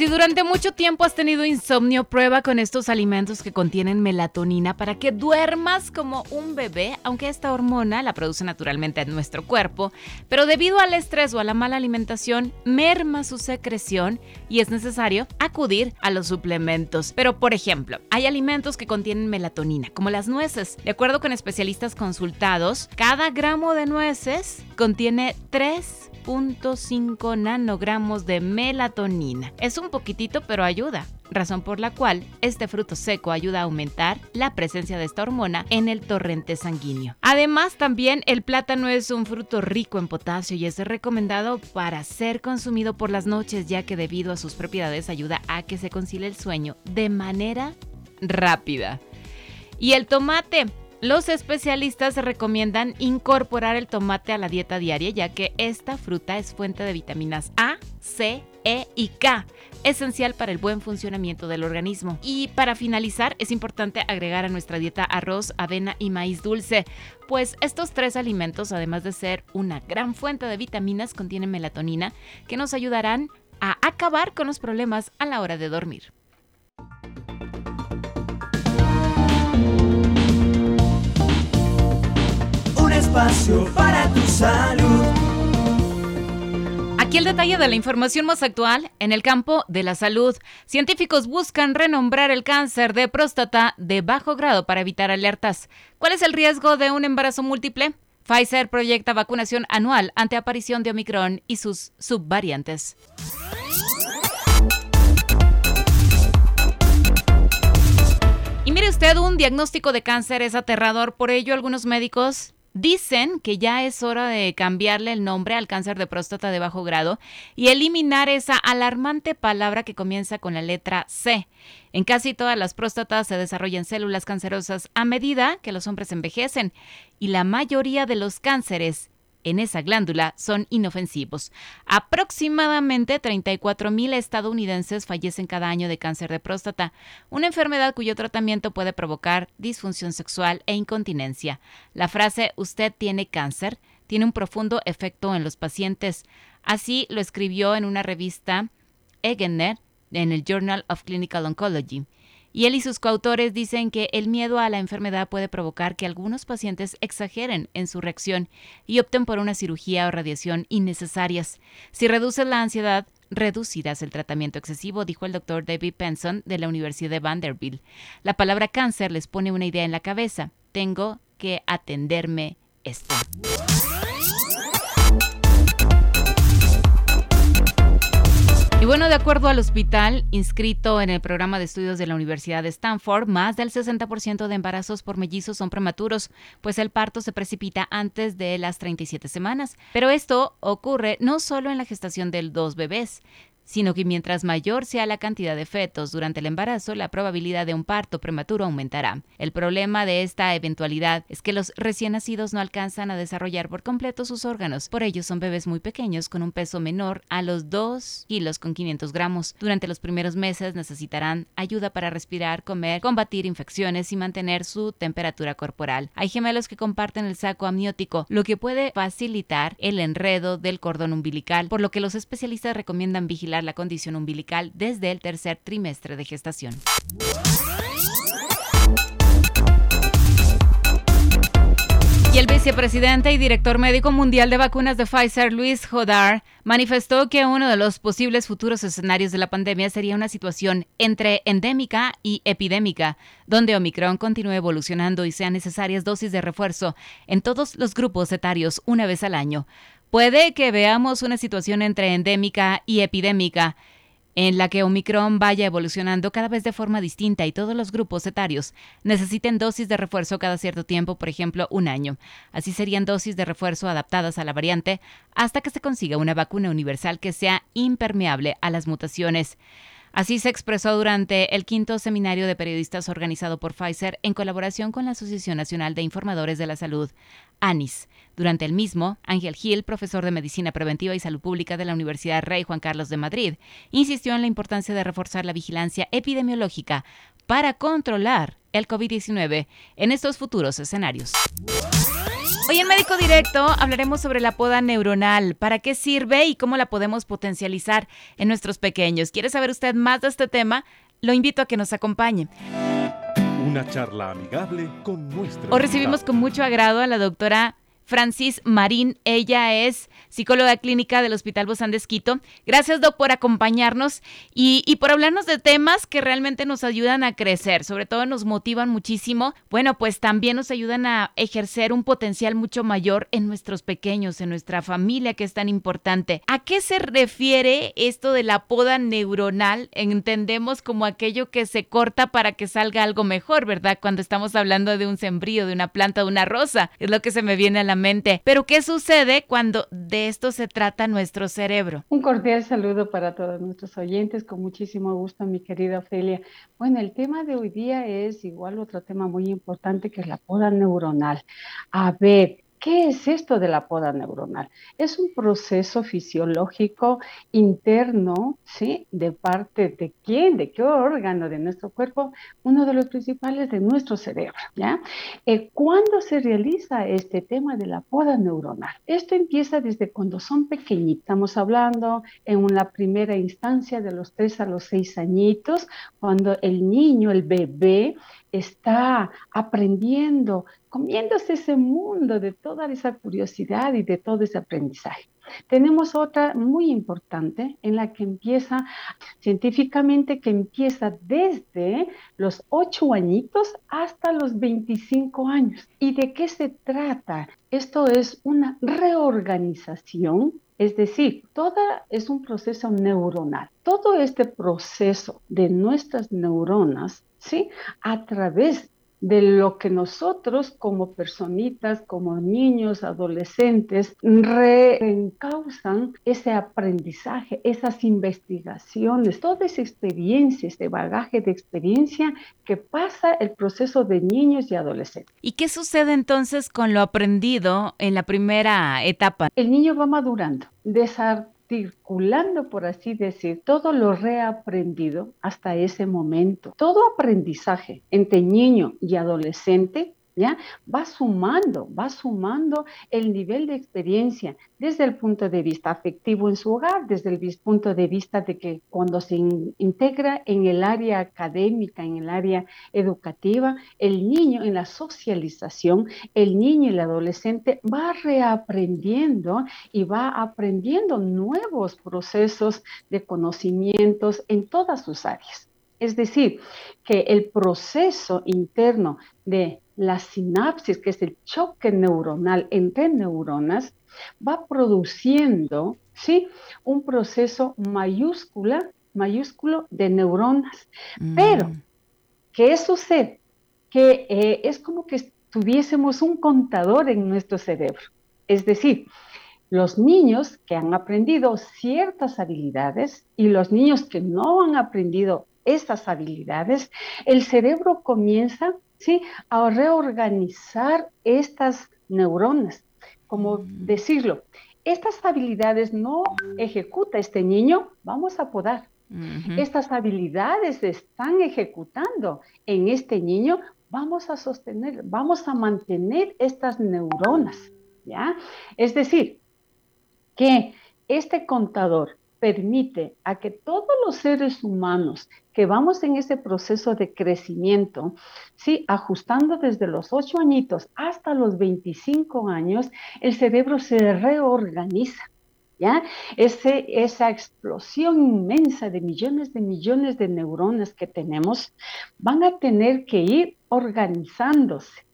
Si durante mucho tiempo has tenido insomnio, prueba con estos alimentos que contienen melatonina para que duermas como un bebé, aunque esta hormona la produce naturalmente en nuestro cuerpo, pero debido al estrés o a la mala alimentación, merma su secreción y es necesario acudir a los suplementos. Pero, por ejemplo, hay alimentos que contienen melatonina, como las nueces. De acuerdo con especialistas consultados, cada gramo de nueces contiene 3.5 nanogramos de melatonina. Es un poquitito, pero ayuda razón por la cual este fruto seco ayuda a aumentar la presencia de esta hormona en el torrente sanguíneo. Además, también el plátano es un fruto rico en potasio y es recomendado para ser consumido por las noches, ya que debido a sus propiedades ayuda a que se concilie el sueño de manera rápida. Y el tomate, los especialistas recomiendan incorporar el tomate a la dieta diaria ya que esta fruta es fuente de vitaminas A, C, E y K, esencial para el buen funcionamiento del organismo. Y para finalizar, es importante agregar a nuestra dieta arroz, avena y maíz dulce, pues estos tres alimentos, además de ser una gran fuente de vitaminas, contienen melatonina que nos ayudarán a acabar con los problemas a la hora de dormir. Un espacio para tu salud. Aquí el detalle de la información más actual en el campo de la salud. Científicos buscan renombrar el cáncer de próstata de bajo grado para evitar alertas. ¿Cuál es el riesgo de un embarazo múltiple? Pfizer proyecta vacunación anual ante aparición de Omicron y sus subvariantes. Y mire usted, un diagnóstico de cáncer es aterrador, por ello algunos médicos Dicen que ya es hora de cambiarle el nombre al cáncer de próstata de bajo grado y eliminar esa alarmante palabra que comienza con la letra C. En casi todas las próstatas se desarrollan células cancerosas a medida que los hombres envejecen y la mayoría de los cánceres en esa glándula son inofensivos. Aproximadamente 34.000 estadounidenses fallecen cada año de cáncer de próstata, una enfermedad cuyo tratamiento puede provocar disfunción sexual e incontinencia. La frase usted tiene cáncer tiene un profundo efecto en los pacientes. Así lo escribió en una revista Egener en el Journal of Clinical Oncology. Y él y sus coautores dicen que el miedo a la enfermedad puede provocar que algunos pacientes exageren en su reacción y opten por una cirugía o radiación innecesarias. Si reduces la ansiedad, reducirás el tratamiento excesivo, dijo el doctor David Penson de la Universidad de Vanderbilt. La palabra cáncer les pone una idea en la cabeza. Tengo que atenderme esto. Y bueno, de acuerdo al hospital inscrito en el programa de estudios de la Universidad de Stanford, más del 60% de embarazos por mellizos son prematuros, pues el parto se precipita antes de las 37 semanas. Pero esto ocurre no solo en la gestación de dos bebés, sino que mientras mayor sea la cantidad de fetos durante el embarazo, la probabilidad de un parto prematuro aumentará. El problema de esta eventualidad es que los recién nacidos no alcanzan a desarrollar por completo sus órganos, por ello son bebés muy pequeños con un peso menor a los 2 kilos con 500 gramos. Durante los primeros meses necesitarán ayuda para respirar, comer, combatir infecciones y mantener su temperatura corporal. Hay gemelos que comparten el saco amniótico, lo que puede facilitar el enredo del cordón umbilical, por lo que los especialistas recomiendan vigilar la condición umbilical desde el tercer trimestre de gestación. Y el vicepresidente y director médico mundial de vacunas de Pfizer, Luis Jodar, manifestó que uno de los posibles futuros escenarios de la pandemia sería una situación entre endémica y epidémica, donde Omicron continúe evolucionando y sean necesarias dosis de refuerzo en todos los grupos etarios una vez al año. Puede que veamos una situación entre endémica y epidémica, en la que Omicron vaya evolucionando cada vez de forma distinta y todos los grupos etarios necesiten dosis de refuerzo cada cierto tiempo, por ejemplo, un año. Así serían dosis de refuerzo adaptadas a la variante hasta que se consiga una vacuna universal que sea impermeable a las mutaciones. Así se expresó durante el quinto seminario de periodistas organizado por Pfizer en colaboración con la Asociación Nacional de Informadores de la Salud, ANIS. Durante el mismo, Ángel Gil, profesor de Medicina Preventiva y Salud Pública de la Universidad Rey Juan Carlos de Madrid, insistió en la importancia de reforzar la vigilancia epidemiológica para controlar el COVID-19 en estos futuros escenarios. Hoy en Médico Directo hablaremos sobre la poda neuronal, para qué sirve y cómo la podemos potencializar en nuestros pequeños. ¿Quiere saber usted más de este tema? Lo invito a que nos acompañe. Una charla amigable con nuestra. Hoy recibimos con mucho agrado a la doctora Francis Marín. Ella es psicóloga clínica del Hospital Bozán de Esquito. Gracias, Doc, por acompañarnos y, y, por hablarnos de temas que realmente nos ayudan a crecer, sobre todo nos motivan muchísimo. Bueno, pues también nos ayudan a ejercer un potencial mucho mayor en nuestros pequeños, en nuestra familia, que es tan importante. ¿A qué se refiere esto de la poda neuronal? Entendemos como aquello que se corta para que salga algo mejor, ¿verdad? Cuando estamos hablando de un sembrío, de una planta, de una rosa, es lo que se me viene a la Pero ¿qué sucede cuando de esto se trata nuestro cerebro? Un cordial saludo para todos nuestros oyentes, con muchísimo gusto, mi querida Ofelia. Bueno, el tema de hoy día es igual otro tema muy importante que es la poda neuronal. A ver, ¿Qué es esto de la poda neuronal? Es un proceso fisiológico interno, ¿sí? De parte de quién, de qué órgano de nuestro cuerpo, uno de los principales de nuestro cerebro, ¿ya? Eh, ¿Cuándo se realiza este tema de la poda neuronal? Esto empieza desde cuando son pequeñitos. Estamos hablando en una primera instancia de los 3 a los 6 añitos, cuando el niño, el bebé, está aprendiendo, comiéndose ese mundo de toda esa curiosidad y de todo ese aprendizaje. Tenemos otra muy importante en la que empieza científicamente, que empieza desde los 8 añitos hasta los 25 años. ¿Y de qué se trata? Esto es una reorganización es decir, toda es un proceso neuronal. Todo este proceso de nuestras neuronas, ¿sí? A través de lo que nosotros como personitas, como niños, adolescentes, reencausan ese aprendizaje, esas investigaciones, toda esa experiencia, este bagaje de experiencia que pasa el proceso de niños y adolescentes. ¿Y qué sucede entonces con lo aprendido en la primera etapa? El niño va madurando, desarrollando circulando, por así decir, todo lo reaprendido hasta ese momento. Todo aprendizaje entre niño y adolescente ¿Ya? Va sumando, va sumando el nivel de experiencia desde el punto de vista afectivo en su hogar, desde el punto de vista de que cuando se integra en el área académica, en el área educativa, el niño en la socialización, el niño y el adolescente va reaprendiendo y va aprendiendo nuevos procesos de conocimientos en todas sus áreas. Es decir, que el proceso interno de la sinapsis, que es el choque neuronal entre neuronas, va produciendo ¿sí? un proceso mayúscula, mayúsculo de neuronas. Mm. Pero, ¿qué sucede? Que eh, es como que tuviésemos un contador en nuestro cerebro. Es decir, los niños que han aprendido ciertas habilidades y los niños que no han aprendido estas habilidades, el cerebro comienza ¿sí? a reorganizar estas neuronas. Como mm. decirlo, estas habilidades no ejecuta este niño, vamos a podar. Estas habilidades se están ejecutando en este niño, vamos a sostener, vamos a mantener estas neuronas, ¿ya? Es decir, que este contador permite a que todos los seres humanos que vamos en ese proceso de crecimiento, sí, ajustando desde los 8 añitos hasta los 25 años, el cerebro se reorganiza. ¿Ya? Ese, esa explosión inmensa de millones de millones de neuronas que tenemos van a tener que ir organizándose.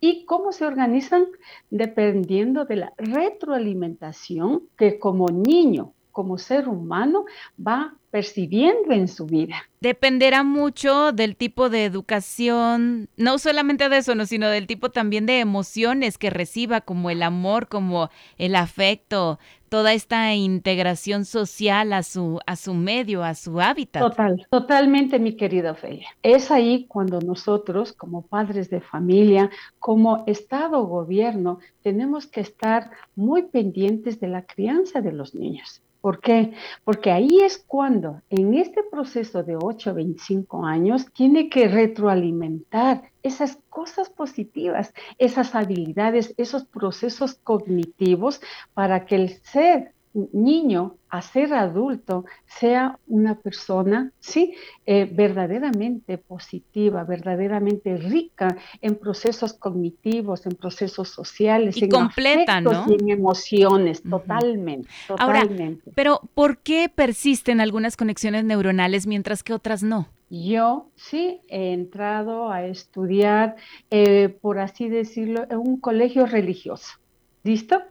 ¿Y cómo se organizan? Dependiendo de la retroalimentación que como niño como ser humano va percibiendo en su vida. Dependerá mucho del tipo de educación, no solamente de eso, sino del tipo también de emociones que reciba, como el amor, como el afecto. toda esta integración social a su, a su medio, a su hábitat. Total, totalmente, mi querida Ophelia. Es ahí cuando nosotros, como padres de familia, como Estado o gobierno, tenemos que estar muy pendientes de la crianza de los niños. ¿Por qué? Porque ahí es cuando en este proceso de 8 a 25 años tiene que retroalimentar esas cosas positivas, esas habilidades, esos procesos cognitivos para que el ser niño a ser adulto sea una persona, sí, eh, verdaderamente positiva, verdaderamente rica en procesos cognitivos, en procesos sociales, y en completa, ¿no? y en emociones, totalmente, totalmente. Ahora, pero ¿por qué persisten algunas conexiones neuronales mientras que otras no? Yo sí he entrado a estudiar, eh, por así decirlo, en un colegio religioso. ¿Listo?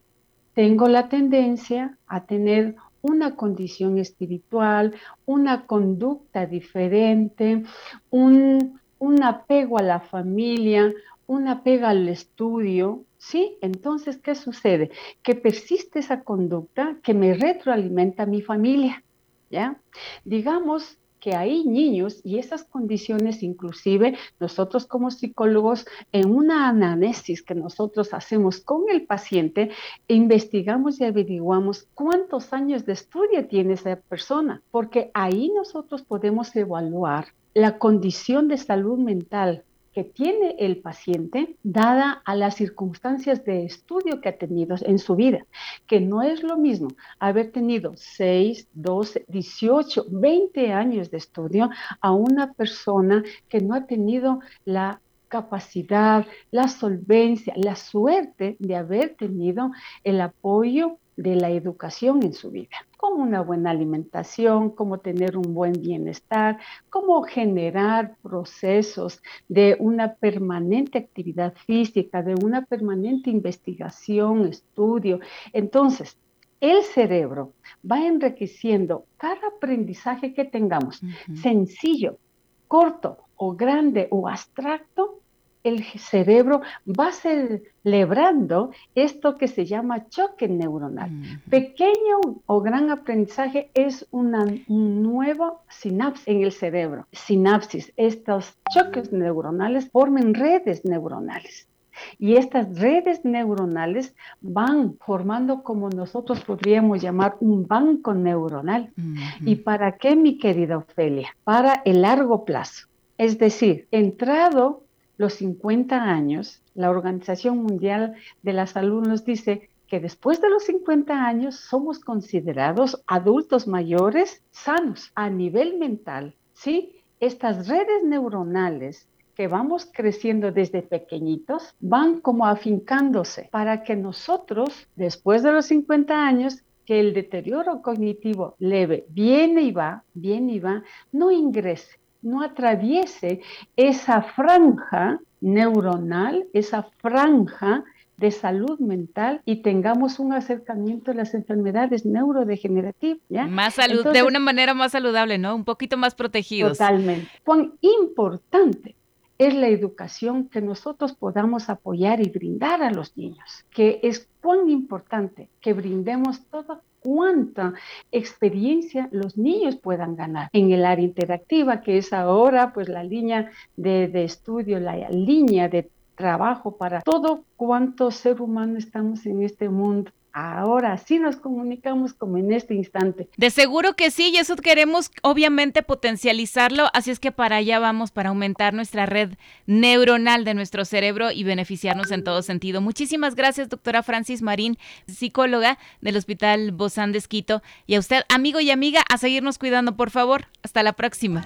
Tengo la tendencia a tener una condición espiritual, una conducta diferente, un, un, apego a la familia, un apego al estudio, ¿sí? Entonces, ¿qué sucede? Que persiste esa conducta que me retroalimenta a mi familia, ¿ya? Digamos que hay niños y esas condiciones inclusive nosotros como psicólogos en una análisis que nosotros hacemos con el paciente investigamos y averiguamos cuántos años de estudio tiene esa persona, porque ahí nosotros podemos evaluar la condición de salud mental que tiene el paciente dada a las circunstancias de estudio que ha tenido en su vida, que no es lo mismo haber tenido 6, 12, 18, 20 años de estudio a una persona que no ha tenido la capacidad, la solvencia, la suerte de haber tenido el apoyo de la educación en su vida, como una buena alimentación, cómo tener un buen bienestar, cómo generar procesos de una permanente actividad física, de una permanente investigación, estudio. Entonces, el cerebro va enriqueciendo cada aprendizaje que tengamos, sencillo, corto o grande o abstracto, el cerebro va celebrando esto que se llama choque neuronal. Pequeño o gran aprendizaje es una nueva sinapsis en el cerebro. Sinapsis, estos choques neuronales forman redes neuronales. Y estas redes neuronales van formando como nosotros podríamos llamar un banco neuronal. ¿Y para qué, mi querida Ofelia? Para el largo plazo. Es decir, entrado los 50 años, la Organización Mundial de la Salud nos dice que después de los 50 años somos considerados adultos mayores sanos a nivel mental, ¿sí? Estas redes neuronales que vamos creciendo desde pequeñitos van como afincándose para que nosotros, después de los 50 años, que el deterioro cognitivo leve viene y va, viene y va, no ingrese no atraviese esa franja neuronal, esa franja de salud mental y tengamos un acercamiento a las enfermedades neurodegenerativas. ¿ya? Más salud, de una manera más saludable, ¿no? Un poquito más protegidos. Totalmente. Cuán importante es la educación que nosotros podamos apoyar y brindar a los niños, que es cuán importante que brindemos todo cuánta experiencia los niños puedan ganar en el área interactiva, que es ahora pues la línea de, de estudio, la línea de trabajo para todo cuánto ser humano estamos en este mundo Ahora sí nos comunicamos como en este instante. De seguro que sí, y eso queremos obviamente potencializarlo, así es que para allá vamos para aumentar nuestra red neuronal de nuestro cerebro y beneficiarnos en todo sentido. Muchísimas gracias, doctora Francis Marín, psicóloga del Hospital Bozán de Esquito, y a usted, amigo y amiga, a seguirnos cuidando, por favor. Hasta la próxima.